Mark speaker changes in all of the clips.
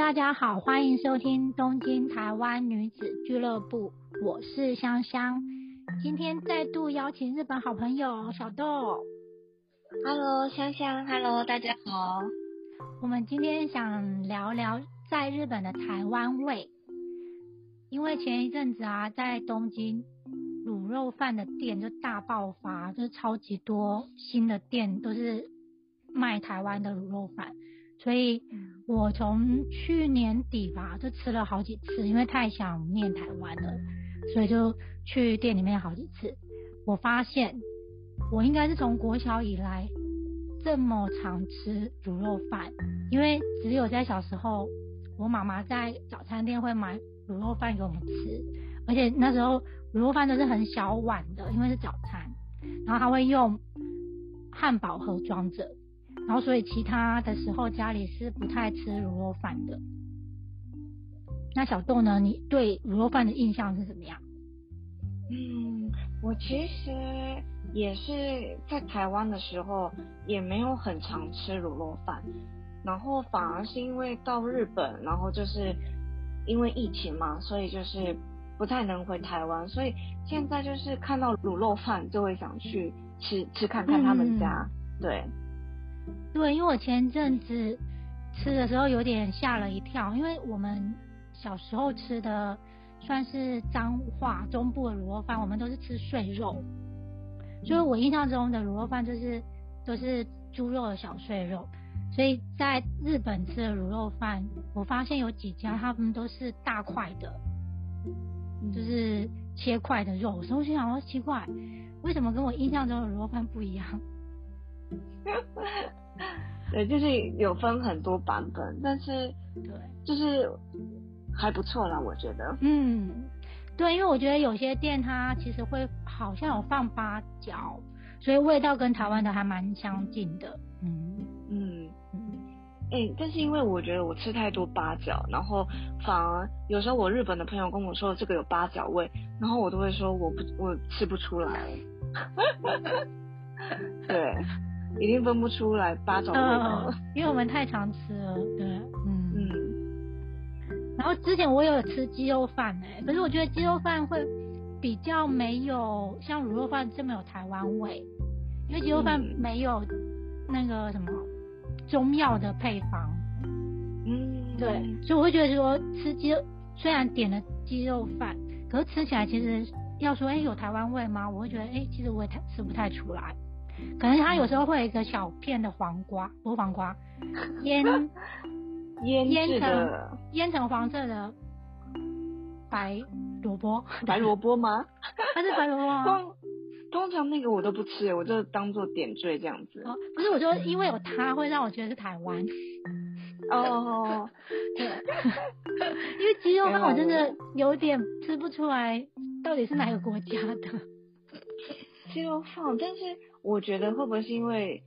Speaker 1: 大家好，欢迎收听东京台湾女子俱乐部，我是香香。今天再度邀请日本好朋友小豆。
Speaker 2: Hello，香香，Hello，大家好。
Speaker 1: 我们今天想聊聊在日本的台湾味，因为前一阵子啊，在东京卤肉饭的店就大爆发，就是超级多新的店都是卖台湾的卤肉饭。所以，我从去年底吧，就吃了好几次，因为太想念台湾了，所以就去店里面好几次。我发现，我应该是从国小以来这么常吃卤肉饭，因为只有在小时候，我妈妈在早餐店会买卤肉饭给我们吃，而且那时候卤肉饭都是很小碗的，因为是早餐，然后她会用汉堡盒装着。然后，所以其他的时候家里是不太吃卤肉饭的。那小豆呢？你对卤肉饭的印象是怎么样？
Speaker 2: 嗯，我其实也是在台湾的时候也没有很常吃卤肉饭，然后反而是因为到日本，然后就是因为疫情嘛，所以就是不太能回台湾，所以现在就是看到卤肉饭就会想去吃吃看看他们家，对。
Speaker 1: 对，因为我前阵子吃的时候有点吓了一跳，因为我们小时候吃的算是脏话中部的卤肉饭，我们都是吃碎肉，所以我印象中的卤肉饭就是都是猪肉的小碎肉，所以在日本吃的卤肉饭，我发现有几家他们都是大块的，就是切块的肉，所以我心想说奇怪，为什么跟我印象中的卤肉饭不一样？
Speaker 2: 对，就是有分很多版本，但是
Speaker 1: 对，
Speaker 2: 就是还不错啦，我觉得。
Speaker 1: 嗯，对，因为我觉得有些店它其实会好像有放八角，所以味道跟台湾的还蛮相近的。
Speaker 2: 嗯嗯嗯。哎，但是因为我觉得我吃太多八角，然后反而有时候我日本的朋友跟我说这个有八角味，然后我都会说我不我吃不出来。对。一定分不出来八种味道，
Speaker 1: 因为我们太常吃了。对，嗯嗯。然后之前我有吃鸡肉饭哎，可是我觉得鸡肉饭会比较没有像卤肉饭这么有台湾味，因为鸡肉饭没有那个什么中药的配方。嗯，对，所以我会觉得说吃鸡肉虽然点了鸡肉饭，可是吃起来其实要说哎有台湾味吗？我会觉得哎其实我也太吃不太出来。可能它有时候会有一个小片的黄瓜，不是黄瓜，腌
Speaker 2: 腌腌成
Speaker 1: 腌成黄色的白萝卜，
Speaker 2: 白萝卜吗？
Speaker 1: 它是白萝卜
Speaker 2: 通通常那个我都不吃，我就当做点缀这样子。
Speaker 1: 哦，不是，我就因为有它会让我觉得是台湾。
Speaker 2: 哦，
Speaker 1: 对，因为鸡肉饭我真的有点吃不出来到底是哪个国家的
Speaker 2: 鸡肉饭，但是。我觉得会不会是因为，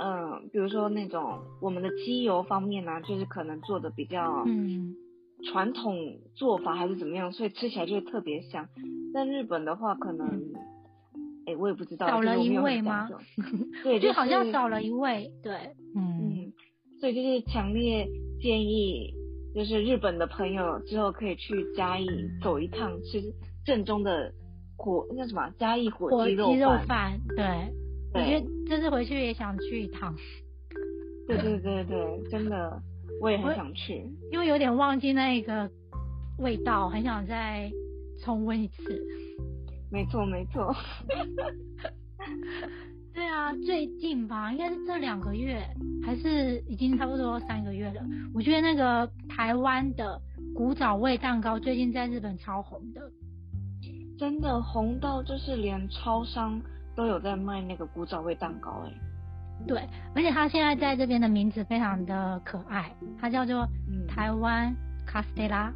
Speaker 2: 嗯，比如说那种我们的机油方面呢，就是可能做的比较嗯传统做法还是怎么样，所以吃起来就会特别香。但日本的话，可能，哎，我也不知道，
Speaker 1: 少了一味吗？
Speaker 2: 对，
Speaker 1: 就好像少了一味，对，嗯，
Speaker 2: 所以就是强烈建议，就是日本的朋友之后可以去嘉义走一趟，吃正宗的火那什么嘉义火鸡肉
Speaker 1: 饭，对。我觉得这次回去也想去一趟。
Speaker 2: 对对对对，真的，我也很想去，
Speaker 1: 因为有点忘记那个味道，很想再重温一次。
Speaker 2: 没错没错。
Speaker 1: 对啊，最近吧，应该是这两个月，还是已经差不多三个月了。我觉得那个台湾的古早味蛋糕最近在日本超红的，
Speaker 2: 真的红到就是连超商。都有在卖那个古早味蛋糕哎，
Speaker 1: 对，而且它现在在这边的名字非常的可爱，它叫做台湾卡斯特拉，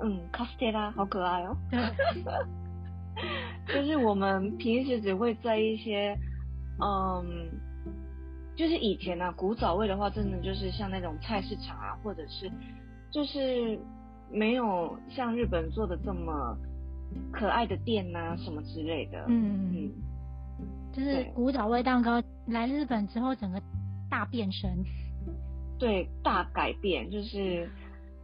Speaker 2: 嗯，卡斯特拉好可爱哦。
Speaker 1: 对，
Speaker 2: 就是我们平时只会在一些，嗯，就是以前呢，古早味的话，真的就是像那种菜市场啊，或者是就是没有像日本做的这么可爱的店呐，什么之类的，嗯嗯。
Speaker 1: 就是古早味蛋糕来日本之后，整个大变身，
Speaker 2: 对，大改变，就是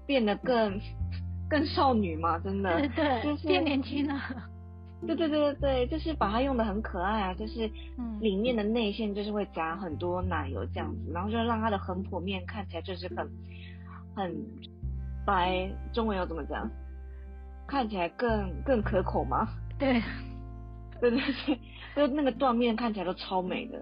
Speaker 2: 变得更 更少女嘛，真的，
Speaker 1: 对对，
Speaker 2: 就是
Speaker 1: 变年轻了。
Speaker 2: 对对对对对，就是把它用的很可爱啊，就是
Speaker 1: 嗯
Speaker 2: 里面的内馅就是会夹很多奶油这样子，然后就让它的横剖面看起来就是很很白，中文要怎么讲？看起来更更可口吗？
Speaker 1: 对，
Speaker 2: 对对对，就那个断面看起来都超美的。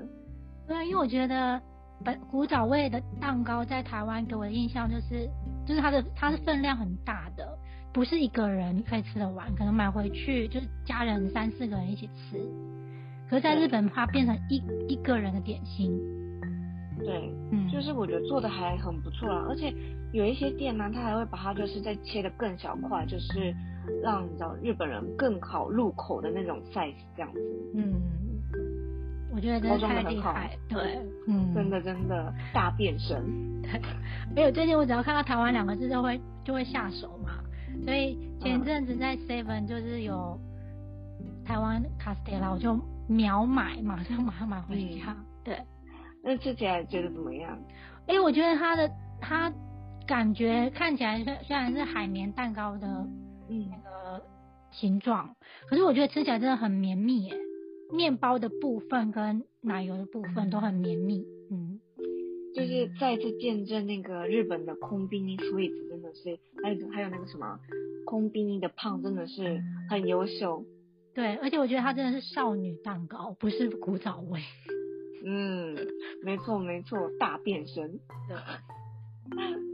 Speaker 1: 对，因为我觉得本古早味的蛋糕在台湾给我的印象就是，就是它的它是分量很大的，不是一个人可以吃得完，可能买回去就是家人三四个人一起吃。可是在日本，它变成一一个人的点心，
Speaker 2: 对，
Speaker 1: 嗯，
Speaker 2: 就是我觉得做的还很不错啦，而且有一些店呢，它还会把它就是再切的更小块，就是让你知道日本人更好入口的那种 size 这样子。
Speaker 1: 嗯，我觉得真的太厉害，对，嗯，
Speaker 2: 真的真的大变身。
Speaker 1: 对，没有最近我只要看到台湾两个字就会就会下手嘛，所以前阵子在 Seven 就是有台湾卡斯特拉，我就秒买，马上马上买回家。对，
Speaker 2: 那吃起来觉得怎么样？
Speaker 1: 因为我觉得它的它感觉看起来虽虽然是海绵蛋糕的
Speaker 2: 嗯
Speaker 1: 那个形状，可是我觉得吃起来真的很绵密耶，面包的部分跟奶油的部分都很绵密。嗯，
Speaker 2: 就是再次见证那个日本的空冰尼 sweets 真的是，还有还有那个什么空冰尼的胖真的是很优秀。
Speaker 1: 对，而且我觉得它真的是少女蛋糕，不是古早味。
Speaker 2: 嗯，没错没错，大变身。
Speaker 1: 对。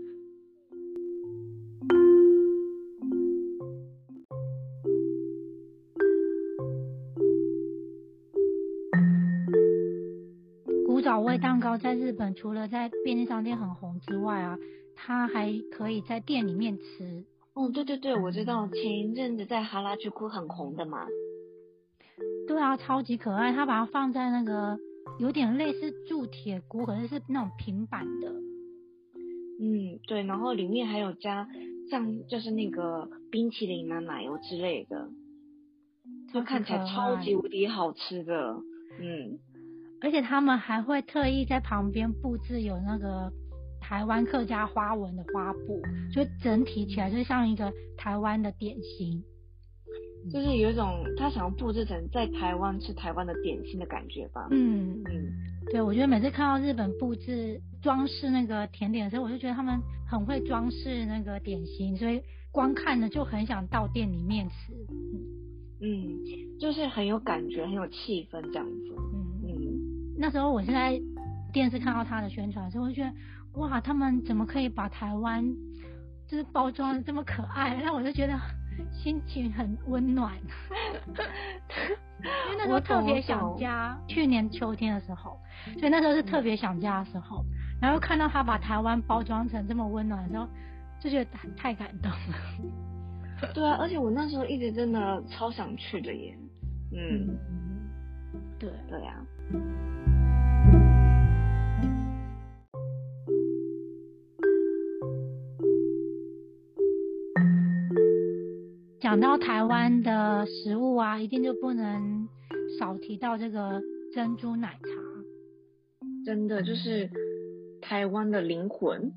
Speaker 1: 在日本除了在便利商店很红之外啊，它还可以在店里面吃。
Speaker 2: 哦，对对对，我知道前一阵子在哈拉居库很红的嘛。
Speaker 1: 对啊，超级可爱。它把它放在那个有点类似铸铁锅，可是是那种平板的。
Speaker 2: 嗯，对，然后里面还有加像就是那个冰淇淋啊、奶油之类的，就看起来超级无敌好吃的。嗯，
Speaker 1: 而且他们还会特意在旁边布置有那个台湾客家花纹的花布，就整体起来就像一个台湾的点心。
Speaker 2: 就是有一种他想要布置成在台湾吃台湾的点心的感觉吧。
Speaker 1: 嗯
Speaker 2: 嗯，
Speaker 1: 对，我觉得每次看到日本布置装饰那个甜点的时候，我就觉得他们很会装饰那个点心，所以光看呢就很想到店里面吃。
Speaker 2: 嗯，就是很有感觉，很有气氛这样子。
Speaker 1: 那时候我是在电视看到他的宣传的时候，我就觉得哇，他们怎么可以把台湾就是包装的这么可爱，让我就觉得心情很温暖。因为那时候特别想家，去年秋天的时候，所以那时候是特别想家的时候，然后看到他把台湾包装成这么温暖的时候，就觉得太感动了。
Speaker 2: 对啊，而且我那时候一直真的超想去的耶。嗯，
Speaker 1: 对
Speaker 2: 对啊。
Speaker 1: 讲到台湾的食物啊，一定就不能少提到这个珍珠奶茶。
Speaker 2: 真的就是台湾的灵魂。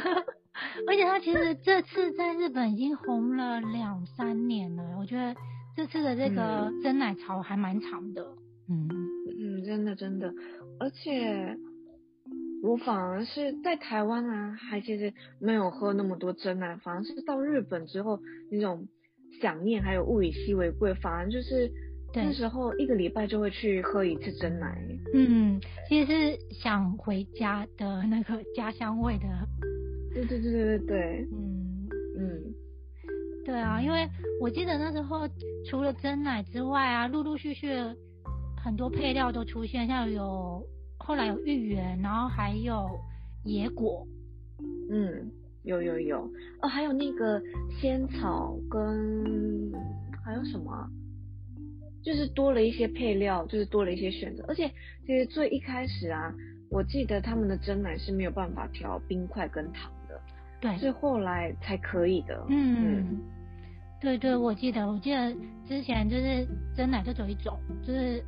Speaker 1: 而且它其实这次在日本已经红了两三年了，我觉得这次的这个真奶潮还蛮长的。嗯
Speaker 2: 嗯，真的真的，而且我反而是在台湾啊，还其实没有喝那么多真奶，反而是到日本之后那种想念还有物以稀为贵，反而就是那时候一个礼拜就会去喝一次真奶。
Speaker 1: 嗯，其实是想回家的那个家乡味的。
Speaker 2: 对对对对对对，
Speaker 1: 嗯
Speaker 2: 嗯，
Speaker 1: 对啊，因为我记得那时候除了真奶之外啊，陆陆续续很多配料都出现，像有后来有芋圆，然后还有野果，
Speaker 2: 嗯，有有有，哦，还有那个仙草跟还有什么、啊，就是多了一些配料，就是多了一些选择，而且其实最一开始啊，我记得他们的蒸奶是没有办法调冰块跟糖的。
Speaker 1: 对，
Speaker 2: 是后来才可以的。
Speaker 1: 嗯，嗯对对，我记得，我记得之前就是蒸奶就只有一种，就是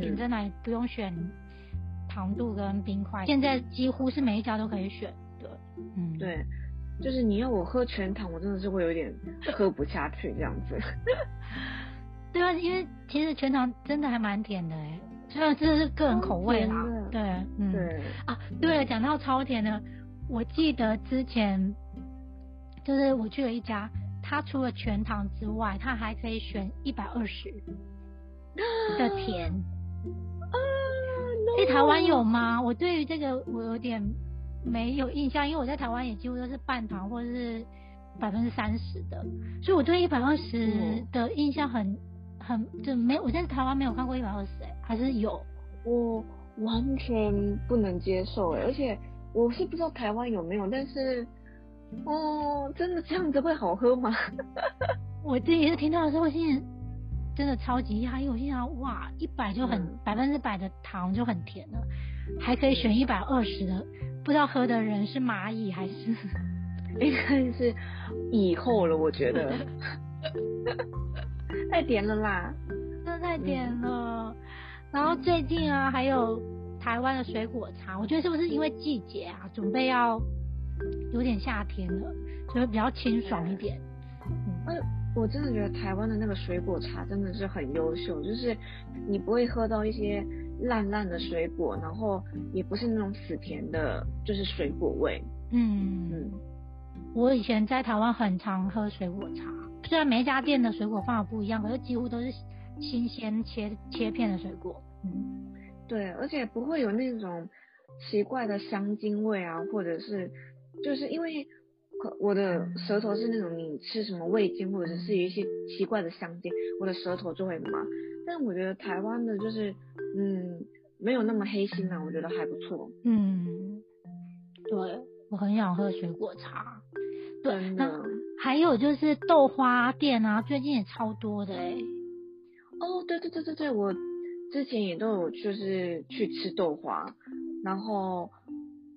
Speaker 1: 点蒸奶不用选糖度跟冰块，现在几乎是每一家都可以选。的，嗯，
Speaker 2: 对，就是你要我喝全糖，我真的是会有点喝不下去这样子。
Speaker 1: 对啊，因为其实全糖真的还蛮甜的哎，虽然这是个人口味啦。对，
Speaker 2: 嗯。对。
Speaker 1: 啊，对了，讲到超甜的，我记得之前就是我去了一家，它除了全糖之外，它还可以选一百二十的甜。啊，哎，台湾有吗？我对于这个我有点没有印象，因为我在台湾也几乎都是半糖或者是百分之三十的，所以我对一百二十的印象很。很就没，我在台湾没有看过一百二十哎，还是有，
Speaker 2: 我完全不能接受哎，而且我是不知道台湾有没有，但是哦，真的这样子会好喝吗？
Speaker 1: 我第一次听到的时候，我心真的超级压抑，我心想哇，一百就很百分之百的糖就很甜了，还可以选一百二十的，不知道喝的人是蚂蚁还是
Speaker 2: 应该是以后了，我觉得。太甜了啦，
Speaker 1: 真的太甜了。然后最近啊，还有台湾的水果茶，我觉得是不是因为季节啊，准备要有点夏天了，所以比较清爽一点。
Speaker 2: 嗯，我真的觉得台湾的那个水果茶真的是很优秀，就是你不会喝到一些烂烂的水果，然后也不是那种死甜的，就是水果味。
Speaker 1: 嗯嗯，我以前在台湾很常喝水果茶。虽然每一家店的水果放的不一样，可是几乎都是新鲜切切片的水果。
Speaker 2: 嗯，对，而且不会有那种奇怪的香精味啊，或者是就是因为我的舌头是那种你吃什么味精或者是一些奇怪的香精，我的舌头就会麻。但我觉得台湾的就是嗯没有那么黑心啊，我觉得还不错。
Speaker 1: 嗯，对我很想喝水果茶。
Speaker 2: 对，那。
Speaker 1: 还有就是豆花店啊，最近也超多的哎。
Speaker 2: 哦，对对对对对，我之前也都有就是去吃豆花，然后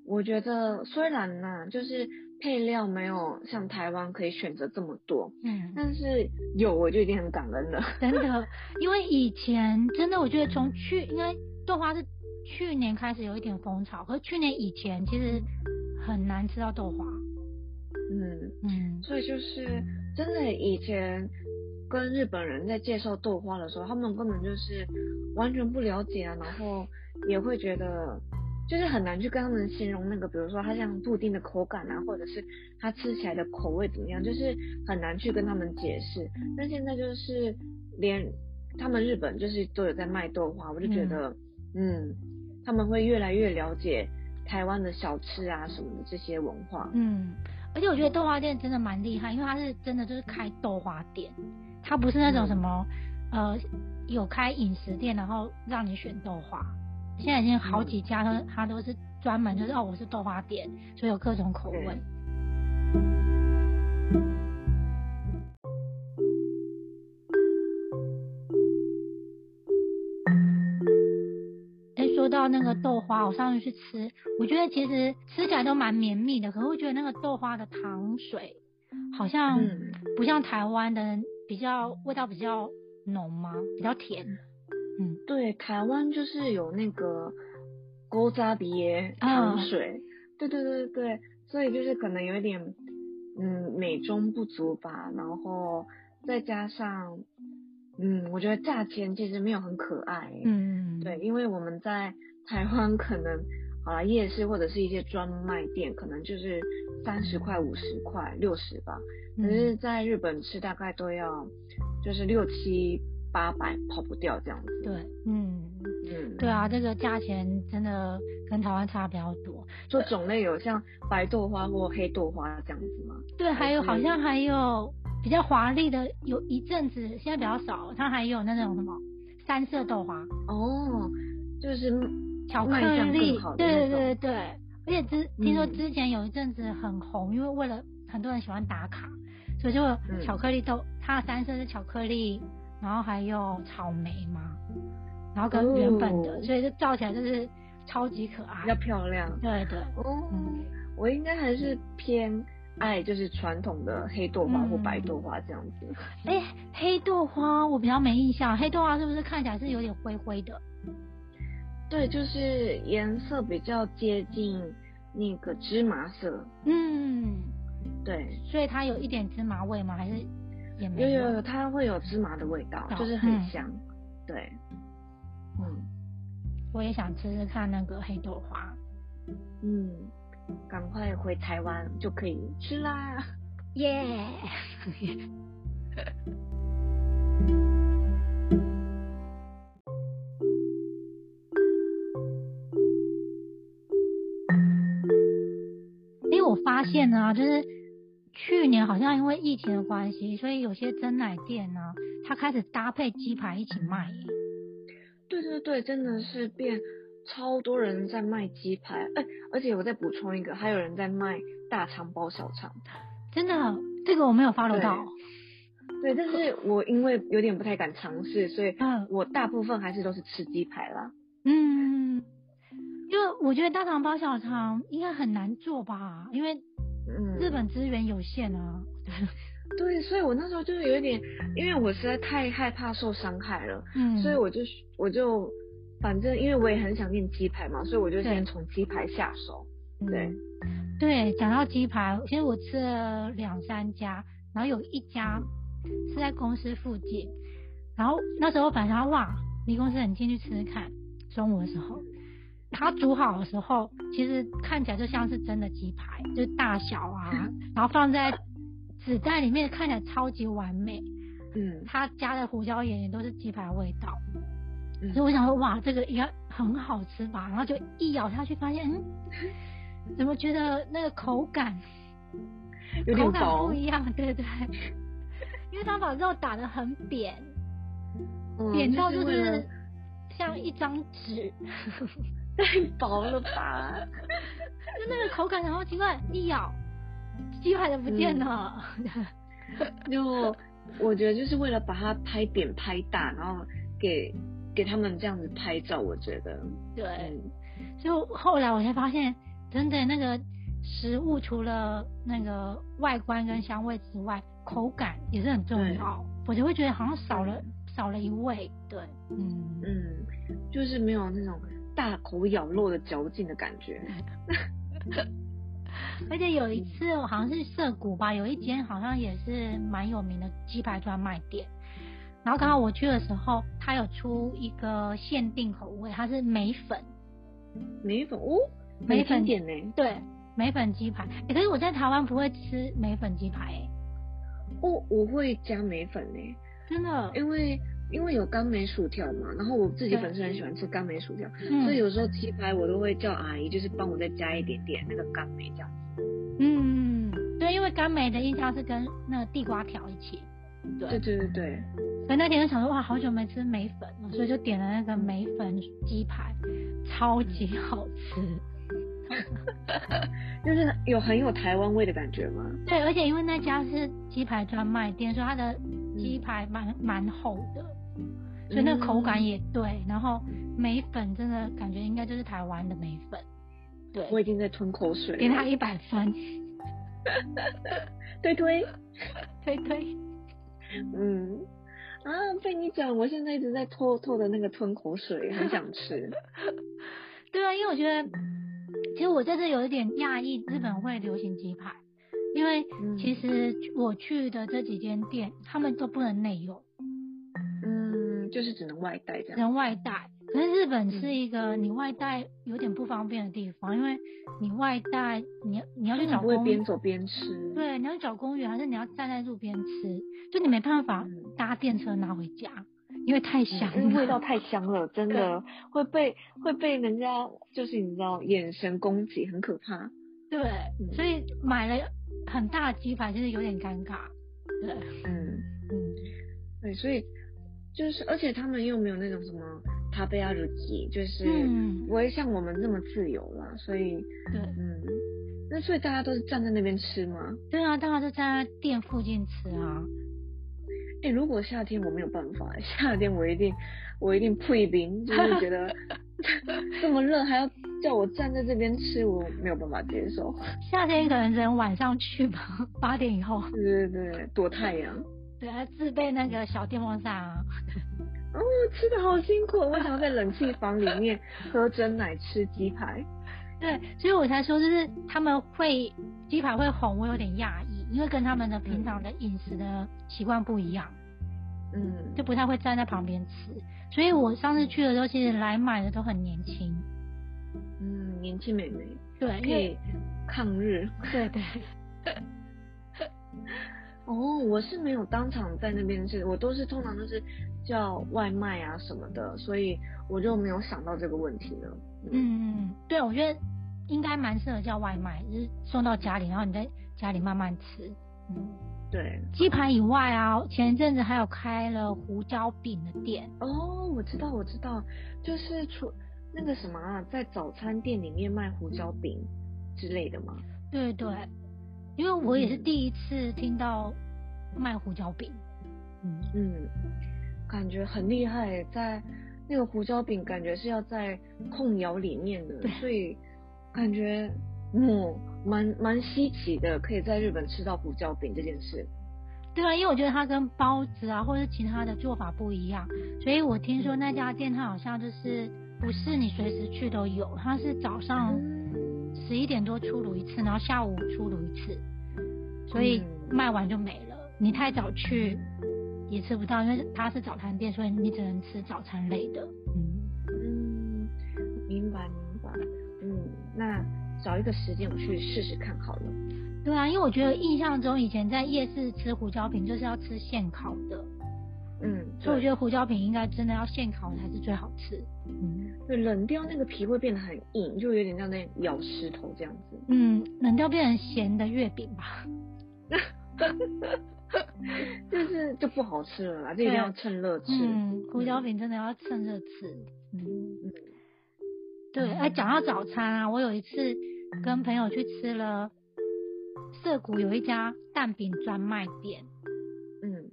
Speaker 2: 我觉得虽然呢，就是配料没有像台湾可以选择这么多，嗯，但是有我就已经很感恩了。
Speaker 1: 真的，因为以前真的我觉得从去应该豆花是去年开始有一点风潮，可是去年以前其实很难吃到豆花。
Speaker 2: 嗯嗯，所以就是真的，以前跟日本人在介绍豆花的时候，他们根本就是完全不了解啊，然后也会觉得就是很难去跟他们形容那个，比如说它像布丁的口感啊，或者是它吃起来的口味怎么样，就是很难去跟他们解释。但现在就是连他们日本就是都有在卖豆花，我就觉得嗯，他们会越来越了解台湾的小吃啊什么的这些文化。
Speaker 1: 嗯。而且我觉得豆花店真的蛮厉害，因为它是真的就是开豆花店，它不是那种什么呃有开饮食店，然后让你选豆花。现在已经好几家，它它都是专门就是哦我是豆花店，所以有各种口味。到那个豆花，我上次去吃，我觉得其实吃起来都蛮绵密的，可是我觉得那个豆花的糖水好像不像台湾的比较味道比较浓吗？比较甜。
Speaker 2: 嗯，对，台湾就是有那个勾扎鼻耶糖水，对对对对对，所以就是可能有一点嗯美中不足吧，然后再加上。嗯，我觉得价钱其实没有很可爱。嗯，对，因为我们在台湾可能，好了，夜市或者是一些专卖店，可能就是三十块、五十块、六十吧。可是在日本吃大概都要就是六七八百，跑不掉这样子。
Speaker 1: 对，嗯嗯，对啊，这个价钱真的跟台湾差比较多。
Speaker 2: 就种类有像白豆花或黑豆花这样子吗？
Speaker 1: 对，还有好像还有。比较华丽的有一阵子，现在比较少。它还有那种什么三色豆花
Speaker 2: 哦，就是
Speaker 1: 巧克力，对对对对。而且之听说之前有一阵子很红，因为为了很多人喜欢打卡，所以就巧克力豆，它的三色是巧克力，然后还有草莓嘛，然后跟原本的，所以就照起来就是超级可爱，
Speaker 2: 比较漂亮。
Speaker 1: 对对，
Speaker 2: 嗯，我应该还是偏。爱就是传统的黑豆花或白豆花这样子。
Speaker 1: 哎，黑豆花我比较没印象，黑豆花是不是看起来是有点灰灰的？
Speaker 2: 对，就是颜色比较接近那个芝麻色。
Speaker 1: 嗯，
Speaker 2: 对，
Speaker 1: 所以它有一点芝麻味吗？还是也没
Speaker 2: 有有有，它会有芝麻的味道，就是很香。对，嗯，
Speaker 1: 我也想吃吃看那个黑豆花。
Speaker 2: 嗯，赶快回台湾就可以吃啦！
Speaker 1: 耶！因为我发现呢，就是去年好像因为疫情的关系，所以有些真奶店呢。他开始搭配鸡排一起卖，
Speaker 2: 对对对，真的是变超多人在卖鸡排，哎，而且我再补充一个，还有人在卖大肠包小肠，
Speaker 1: 真的，这个我没有 follow 到，
Speaker 2: 对，但是我因为有点不太敢尝试，所以我大部分还是都是吃鸡排啦，
Speaker 1: 嗯，因为我觉得大肠包小肠应该很难做吧，因为日本资源有限啊。
Speaker 2: 对，所以我那时候就是有一点，因为我实在太害怕受伤害了，嗯，所以我就我就反正因为我也很想念鸡排嘛，所以我就先从鸡排下手。对，
Speaker 1: 对，讲到鸡排，其实我吃了两三家，然后有一家是在公司附近，然后那时候本来想哇，离公司很近，去吃吃看。中午的时候，它煮好的时候，其实看起来就像是真的鸡排，就是大小啊，然后放在。纸袋里面看起来超级完美，嗯，他加的胡椒盐也都是鸡排味道，所以我想说哇，这个应该很好吃吧？然后就一咬下去，发现嗯，怎么觉得那个口感
Speaker 2: 口
Speaker 1: 感不一样？对对，因为他把肉打的很扁，扁到就是像一张纸，
Speaker 2: 太薄了吧？
Speaker 1: 就那个口感，然后奇怪一咬。鸡排都不见了，
Speaker 2: 就我觉得就是为了把它拍扁拍大，然后给给他们这样子拍照，我觉得
Speaker 1: 对。就后来我才发现，真的那个食物除了那个外观跟香味之外，口感也是很重要。我就会觉得好像少了少了一味，对，
Speaker 2: 嗯嗯，就是没有那种大口咬肉的嚼劲的感觉。
Speaker 1: 而且有一次，我好像是涩谷吧，有一间好像也是蛮有名的鸡排专卖店。然后刚好我去的时候，他有出一个限定口味，它是梅粉。
Speaker 2: 梅粉哦，梅粉点呢？
Speaker 1: 对，梅粉鸡排。可是我在台湾不会吃梅粉鸡排诶。
Speaker 2: 哦，我会加梅粉呢。
Speaker 1: 真的？
Speaker 2: 因为因为有甘梅薯条嘛，然后我自己本身很喜欢吃甘梅薯条，所以有时候鸡排我都会叫阿姨，就是帮我再加一点点那个甘梅这样。
Speaker 1: 嗯，对，因为甘梅的印象是跟那个地瓜条一起，
Speaker 2: 对对对对
Speaker 1: 所以那天就想说哇，好久没吃梅粉了，所以就点了那个梅粉鸡排，超级好吃，
Speaker 2: 就是有很有台湾味的感觉吗？
Speaker 1: 对，而且因为那家是鸡排专卖店，所以它的鸡排蛮蛮厚的，所以那个口感也对，然后梅粉真的感觉应该就是台湾的梅粉。对。
Speaker 2: 我已经在吞口水，
Speaker 1: 给他一百分，
Speaker 2: 推推。
Speaker 1: 推推，
Speaker 2: 嗯。啊，被你讲，我现在一直在偷偷的那个吞口水，很想吃。
Speaker 1: 对啊，因为我觉得，其实我这次有一点讶异，日本会流行鸡排，因为其实我去的这几间店，他们都不能内用，
Speaker 2: 嗯，就是只能外带这样，
Speaker 1: 只能外带。可是日本是一个你外带有点不方便的地方，因为你外带，你你要去找公
Speaker 2: 边走边吃，
Speaker 1: 对，你要去找公园，还是你要站在路边吃，就你没办法搭电车拿回家，因为太香，
Speaker 2: 因为味道太香了，真的会被会被人家就是你知道眼神攻击，很可怕。
Speaker 1: 对，所以买了很大的鸡排，真的有点尴尬。对，
Speaker 2: 嗯嗯，对，所以就是而且他们又没有那种什么。他被要日记，就是不会像我们那么自由啦，所以
Speaker 1: 对，嗯，
Speaker 2: 那所以大家都是站在那边吃吗？
Speaker 1: 对啊，大家都站在店附近吃啊。
Speaker 2: 哎，如果夏天我没有办法，夏天我一定我一定退冰，就是觉得 这么热还要叫我站在这边吃，我没有办法接受。
Speaker 1: 夏天可能只能晚上去吧，八点以后。
Speaker 2: 对对对，躲太阳。
Speaker 1: 对啊，自备那个小电风扇啊。
Speaker 2: 哦，吃的好辛苦，我想要在冷气房里面喝真奶吃鸡排，
Speaker 1: 对，所以我才说，就是他们会鸡排会红，我有点讶异，因为跟他们的平常的饮食的习惯不一样，
Speaker 2: 嗯，
Speaker 1: 就不太会站在旁边吃。所以我上次去的时候，其实来买的都很年轻，
Speaker 2: 嗯，年轻美眉，
Speaker 1: 对，
Speaker 2: 可以抗日。
Speaker 1: 对对。
Speaker 2: 哦，我是没有当场在那边吃，我都是通常都是叫外卖啊什么的，所以我就没有想到这个问题了。
Speaker 1: 嗯，对，我觉得应该蛮适合叫外卖，就是送到家里，然后你在家里慢慢吃。
Speaker 2: 嗯，对。
Speaker 1: 鸡排以外啊，前一阵子还有开了胡椒饼的店。
Speaker 2: 哦，我知道，我知道，就是出那个什么啊，在早餐店里面卖胡椒饼之类的吗？
Speaker 1: 对对。因为我也是第一次听到卖胡椒饼，
Speaker 2: 嗯嗯，感觉很厉害，在那个胡椒饼感觉是要在控窑里面的，所以感觉嗯蛮蛮稀奇的，可以在日本吃到胡椒饼这件事。
Speaker 1: 对啊，因为我觉得它跟包子啊或者其他的做法不一样，所以我听说那家店它好像就是不是你随时去都有，它是早上。十一点多出炉一次，然后下午出炉一次，所以卖完就没了。你太早去也吃不到，因为它是早餐店，所以你只能吃早餐类的。
Speaker 2: 嗯嗯，找一个时间我去试试看好了。
Speaker 1: 对啊，因为我觉得印象中以前在夜市吃胡椒饼就是要吃现烤的。
Speaker 2: 嗯，
Speaker 1: 所以我觉得胡椒饼应该真的要现烤才是最好吃。
Speaker 2: 嗯，对，冷掉那个皮会变得很硬，就有点像在咬石头这样子。
Speaker 1: 嗯，冷掉变成咸的月饼吧。
Speaker 2: 就是就不好吃了啦，这一定要趁热吃。
Speaker 1: 嗯，胡椒饼真的要趁热吃。嗯嗯。对，哎，讲到早餐啊，我有一次跟朋友去吃了涩谷有一家蛋饼专卖店。嗯。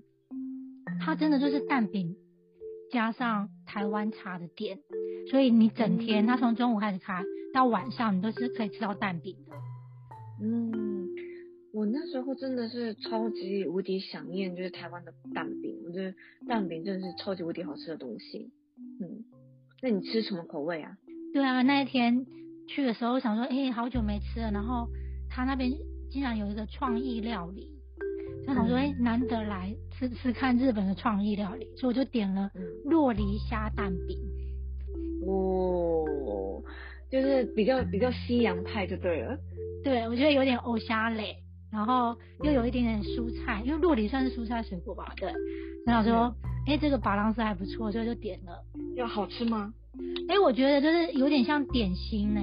Speaker 1: 它真的就是蛋饼加上台湾茶的店，所以你整天，它从中午开始开到晚上，你都是可以吃到蛋饼的。
Speaker 2: 嗯，我那时候真的是超级无敌想念，就是台湾的蛋饼，我觉得蛋饼真的是超级无敌好吃的东西。嗯，那你吃什么口味啊？
Speaker 1: 对啊，那一天去的时候想说，哎，好久没吃了，然后他那边竟然有一个创意料理。那我说，哎，难得来吃吃看日本的创意料理，所以我就点了洛梨虾蛋饼。
Speaker 2: 哦，就是比较比较西洋派就对了。
Speaker 1: 对，我觉得有点欧虾类，然后又有一点点蔬菜，因为洛梨算是蔬菜水果吧。对。然后说，哎，这个巴郎斯还不错，所以就点了。
Speaker 2: 要好吃吗？
Speaker 1: 哎，我觉得就是有点像点心呢。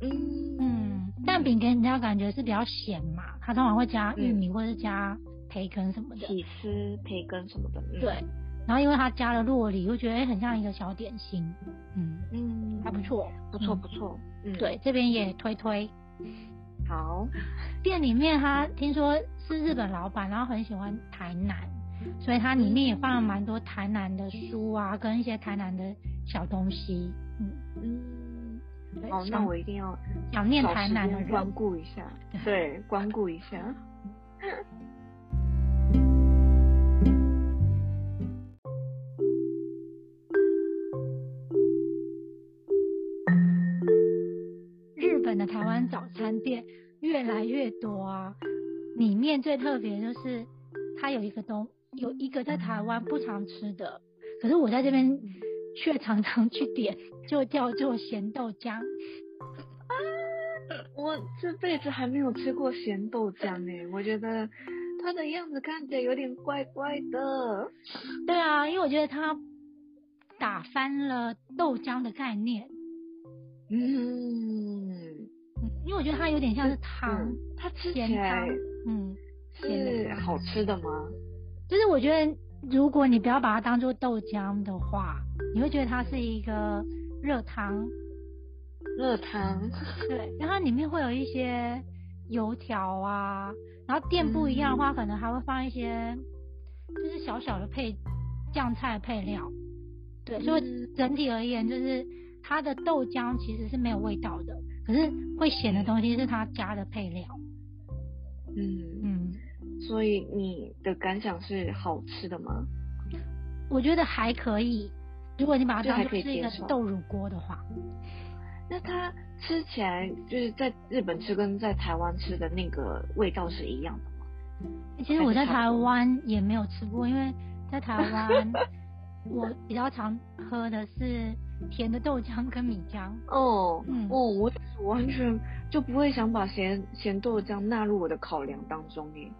Speaker 2: 嗯。
Speaker 1: 蛋饼给人家感觉是比较咸嘛，它通常会加玉米或者是加培根什么的，
Speaker 2: 起司、培根什么的。
Speaker 1: 对，然后因为它加了洛梨，我觉得很像一个小点心。嗯嗯，还不错，
Speaker 2: 不错不错。
Speaker 1: 嗯，对，这边也推推。
Speaker 2: 好，
Speaker 1: 店里面他听说是日本老板，然后很喜欢台南，所以它里面也放了蛮多台南的书啊，跟一些台南的小东西。嗯嗯。
Speaker 2: 哦，那我一定要
Speaker 1: 想念台南的
Speaker 2: 光顾一下，对，光顾一下。
Speaker 1: 日本的台湾早餐店越来越多啊，里面最特别就是它有一个东，有一个在台湾不常吃的，可是我在这边。却常常去点，就叫做咸豆浆。
Speaker 2: 啊，我这辈子还没有吃过咸豆浆诶，我觉得它的样子看起来有点怪怪的。
Speaker 1: 对啊，因为我觉得它打翻了豆浆的概念。
Speaker 2: 嗯，
Speaker 1: 因为我觉得它有点像是汤，
Speaker 2: 它吃起来，嗯，是好吃的吗？
Speaker 1: 就是我觉得。如果你不要把它当做豆浆的话，你会觉得它是一个热汤。
Speaker 2: 热汤。
Speaker 1: 对，然后里面会有一些油条啊，然后店不一样的话，可能还会放一些就是小小的配酱菜配料。对，所以整体而言，就是它的豆浆其实是没有味道的，可是会咸的东西是它加的配料。
Speaker 2: 嗯嗯。所以你的感想是好吃的吗？
Speaker 1: 我觉得还可以，如果你把它当做是一个豆乳锅的话。
Speaker 2: 那它吃起来就是在日本吃跟在台湾吃的那个味道是一样的吗？
Speaker 1: 其实我在台湾也没有吃过，因为在台湾 我比较常喝的是甜的豆浆跟米浆。
Speaker 2: 哦，嗯，哦，我完全就不会想把咸咸豆浆纳入我的考量当中耶。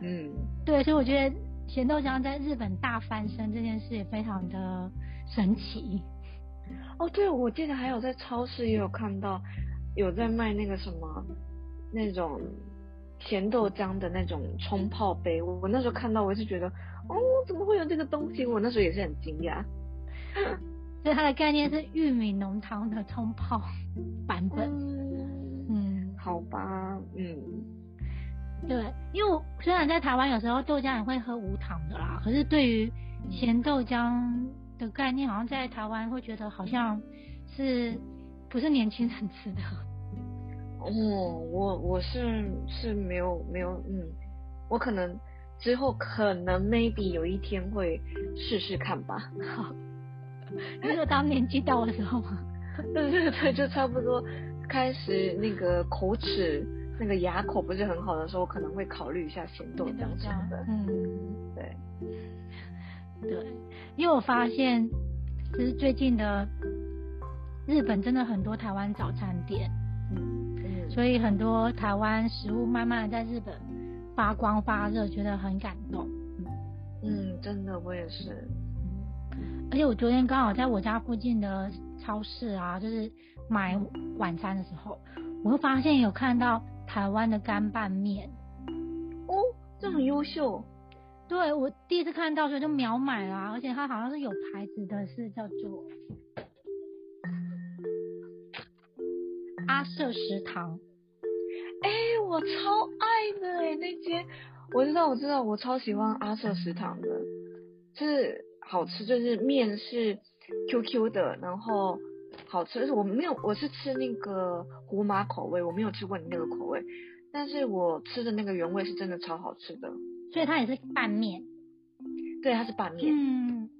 Speaker 2: 嗯，
Speaker 1: 对，所以我觉得咸豆浆在日本大翻身这件事也非常的神奇。
Speaker 2: 哦，对，我记得还有在超市也有看到有在卖那个什么那种咸豆浆的那种冲泡杯。我我那时候看到，我是觉得，哦，怎么会有这个东西？我那时候也是很惊讶。
Speaker 1: 所以它的概念是玉米浓汤的冲泡 版本。
Speaker 2: 嗯，好吧，嗯，
Speaker 1: 对，因为虽然在台湾有时候豆浆也会喝无糖的啦，可是对于咸豆浆。的概念好像在台湾会觉得好像是不是年轻人吃的？
Speaker 2: 哦，我我是是没有没有嗯，我可能之后可能 maybe 有一天会试试看吧。
Speaker 1: 好，你说当年纪到的时候吗？
Speaker 2: 对对对，就差不多开始那个口齿那个牙口不是很好的时候，可能会考虑一下咸豆浆什么的。嗯，对。
Speaker 1: 对，因为我发现，其实最近的日本真的很多台湾早餐店，嗯，所以很多台湾食物慢慢的在日本发光发热，觉得很感动。
Speaker 2: 嗯，真的，我也是。
Speaker 1: 而且我昨天刚好在我家附近的超市啊，就是买晚餐的时候，我会发现有看到台湾的干拌面。
Speaker 2: 哦，这很优秀。
Speaker 1: 对我第一次看到，时候就秒买了，而且它好像是有牌子的，是叫做阿舍食堂。
Speaker 2: 哎，我超爱的哎，那间我知道，我知道，我超喜欢阿舍食堂的，就是好吃，就是面是 QQ 的，然后好吃。但是我没有，我是吃那个胡麻口味，我没有吃过你那个口味，但是我吃的那个原味是真的超好吃的。
Speaker 1: 所以它也是拌面，
Speaker 2: 对，它是拌面。
Speaker 1: 嗯，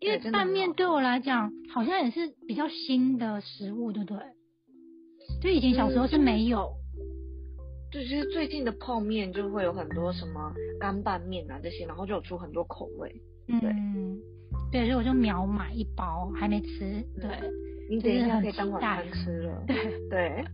Speaker 1: 因为拌面对我来讲好像也是比较新的食物，对不对？就以前小时候是没有。
Speaker 2: 对，其实最近的泡面就会有很多什么干拌面啊这些，然后就有出很多口味。嗯，
Speaker 1: 对，所以我就秒买一包，还没吃。对，
Speaker 2: 你等一下可以当晚餐吃了。对对。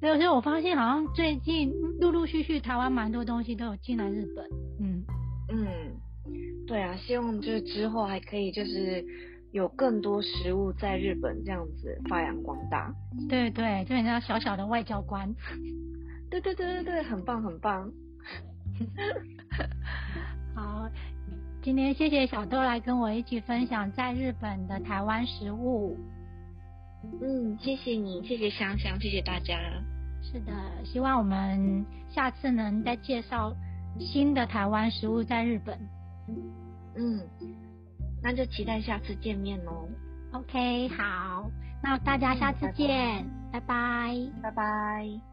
Speaker 1: 对，所以我发现好像最近陆陆续续台湾蛮多东西都有进来日本，嗯
Speaker 2: 嗯，对啊，希望就是之后还可以就是有更多食物在日本这样子发扬光大。
Speaker 1: 对对，就人家小小的外交官。
Speaker 2: 对对对对对，很棒很棒。
Speaker 1: 好，今天谢谢小豆来跟我一起分享在日本的台湾食物。
Speaker 2: 嗯，谢谢你，谢谢香香，谢谢大家。
Speaker 1: 是的，希望我们下次能再介绍新的台湾食物在日本。
Speaker 2: 嗯，那就期待下次见面喽。
Speaker 1: OK，好，那大家下次见，拜拜，
Speaker 2: 拜拜。